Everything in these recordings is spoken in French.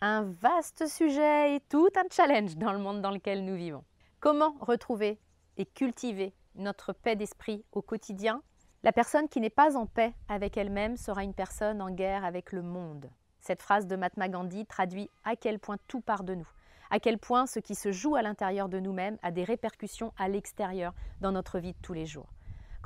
un vaste sujet et tout un challenge dans le monde dans lequel nous vivons. Comment retrouver et cultiver notre paix d'esprit au quotidien? La personne qui n'est pas en paix avec elle-même sera une personne en guerre avec le monde. Cette phrase de Mahatma Gandhi traduit à quel point tout part de nous, à quel point ce qui se joue à l'intérieur de nous-mêmes a des répercussions à l'extérieur dans notre vie de tous les jours.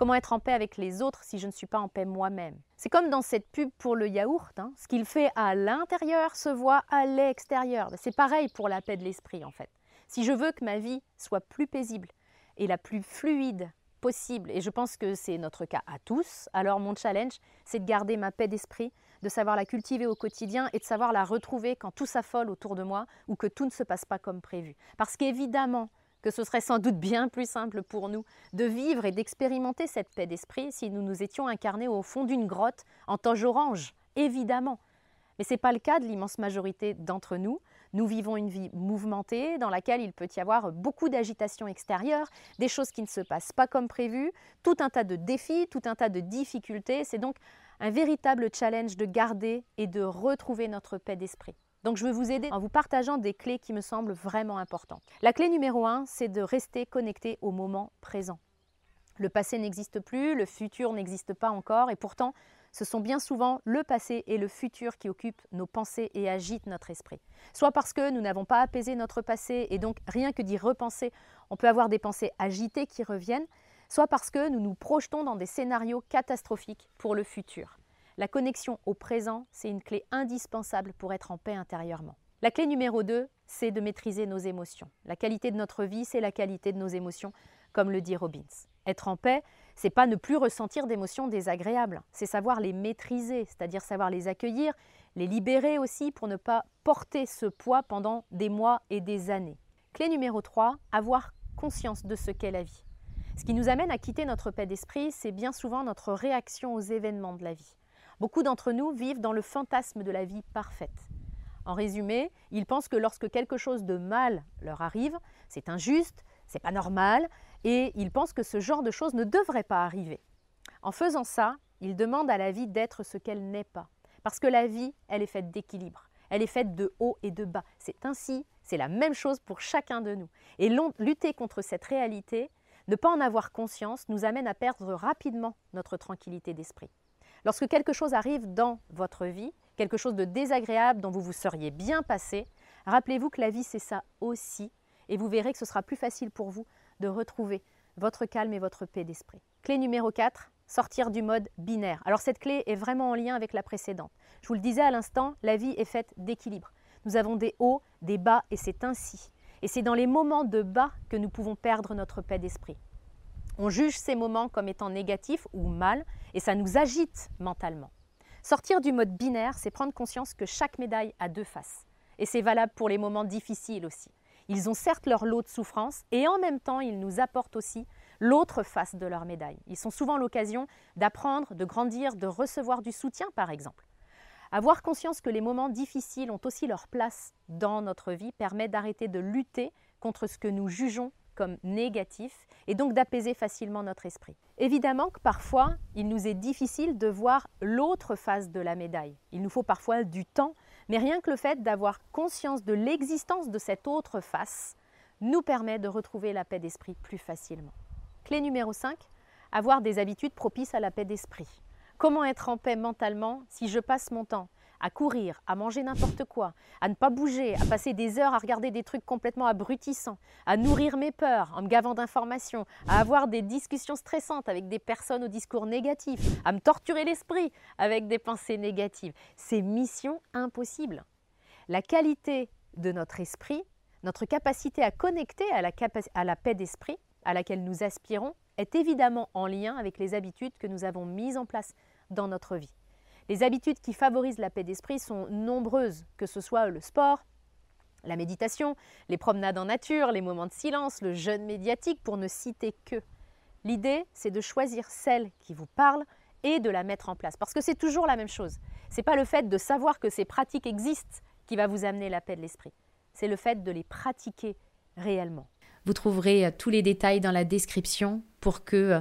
Comment être en paix avec les autres si je ne suis pas en paix moi-même C'est comme dans cette pub pour le yaourt, hein. ce qu'il fait à l'intérieur se voit à l'extérieur. C'est pareil pour la paix de l'esprit en fait. Si je veux que ma vie soit plus paisible et la plus fluide possible, et je pense que c'est notre cas à tous, alors mon challenge, c'est de garder ma paix d'esprit, de savoir la cultiver au quotidien et de savoir la retrouver quand tout s'affole autour de moi ou que tout ne se passe pas comme prévu. Parce qu'évidemment, que ce serait sans doute bien plus simple pour nous de vivre et d'expérimenter cette paix d'esprit si nous nous étions incarnés au fond d'une grotte en toge orange, évidemment. Mais ce n'est pas le cas de l'immense majorité d'entre nous. Nous vivons une vie mouvementée dans laquelle il peut y avoir beaucoup d'agitation extérieure, des choses qui ne se passent pas comme prévu, tout un tas de défis, tout un tas de difficultés. C'est donc un véritable challenge de garder et de retrouver notre paix d'esprit. Donc je veux vous aider en vous partageant des clés qui me semblent vraiment importantes. La clé numéro un, c'est de rester connecté au moment présent. Le passé n'existe plus, le futur n'existe pas encore, et pourtant, ce sont bien souvent le passé et le futur qui occupent nos pensées et agitent notre esprit. Soit parce que nous n'avons pas apaisé notre passé, et donc rien que d'y repenser, on peut avoir des pensées agitées qui reviennent, soit parce que nous nous projetons dans des scénarios catastrophiques pour le futur. La connexion au présent, c'est une clé indispensable pour être en paix intérieurement. La clé numéro 2, c'est de maîtriser nos émotions. La qualité de notre vie, c'est la qualité de nos émotions, comme le dit Robbins. Être en paix, c'est pas ne plus ressentir d'émotions désagréables, c'est savoir les maîtriser, c'est-à-dire savoir les accueillir, les libérer aussi pour ne pas porter ce poids pendant des mois et des années. Clé numéro 3, avoir conscience de ce qu'est la vie. Ce qui nous amène à quitter notre paix d'esprit, c'est bien souvent notre réaction aux événements de la vie. Beaucoup d'entre nous vivent dans le fantasme de la vie parfaite. En résumé, ils pensent que lorsque quelque chose de mal leur arrive, c'est injuste, c'est pas normal, et ils pensent que ce genre de choses ne devrait pas arriver. En faisant ça, ils demandent à la vie d'être ce qu'elle n'est pas. Parce que la vie, elle est faite d'équilibre. Elle est faite de haut et de bas. C'est ainsi, c'est la même chose pour chacun de nous. Et lutter contre cette réalité, ne pas en avoir conscience, nous amène à perdre rapidement notre tranquillité d'esprit. Lorsque quelque chose arrive dans votre vie, quelque chose de désagréable dont vous vous seriez bien passé, rappelez-vous que la vie c'est ça aussi et vous verrez que ce sera plus facile pour vous de retrouver votre calme et votre paix d'esprit. Clé numéro 4, sortir du mode binaire. Alors cette clé est vraiment en lien avec la précédente. Je vous le disais à l'instant, la vie est faite d'équilibre. Nous avons des hauts, des bas et c'est ainsi. Et c'est dans les moments de bas que nous pouvons perdre notre paix d'esprit. On juge ces moments comme étant négatifs ou mal et ça nous agite mentalement. Sortir du mode binaire, c'est prendre conscience que chaque médaille a deux faces. Et c'est valable pour les moments difficiles aussi. Ils ont certes leur lot de souffrance et en même temps, ils nous apportent aussi l'autre face de leur médaille. Ils sont souvent l'occasion d'apprendre, de grandir, de recevoir du soutien, par exemple. Avoir conscience que les moments difficiles ont aussi leur place dans notre vie permet d'arrêter de lutter contre ce que nous jugeons comme négatif et donc d'apaiser facilement notre esprit. Évidemment que parfois, il nous est difficile de voir l'autre face de la médaille. Il nous faut parfois du temps, mais rien que le fait d'avoir conscience de l'existence de cette autre face nous permet de retrouver la paix d'esprit plus facilement. Clé numéro 5, avoir des habitudes propices à la paix d'esprit. Comment être en paix mentalement si je passe mon temps à courir, à manger n'importe quoi, à ne pas bouger, à passer des heures à regarder des trucs complètement abrutissants, à nourrir mes peurs en me gavant d'informations, à avoir des discussions stressantes avec des personnes au discours négatif, à me torturer l'esprit avec des pensées négatives. C'est mission impossible. La qualité de notre esprit, notre capacité à connecter à la, à la paix d'esprit à laquelle nous aspirons, est évidemment en lien avec les habitudes que nous avons mises en place dans notre vie. Les habitudes qui favorisent la paix d'esprit sont nombreuses, que ce soit le sport, La méditation, les promenades en nature, les moments de silence, le jeûne médiatique, pour ne citer que. L'idée, c'est de choisir celle qui vous parle et de la mettre en place. Parce que c'est toujours la même chose. Ce n'est pas le fait de savoir que ces pratiques existent qui va vous amener la paix de l'esprit. C'est le fait de les pratiquer réellement. Vous trouverez euh, tous les détails dans la description pour que euh,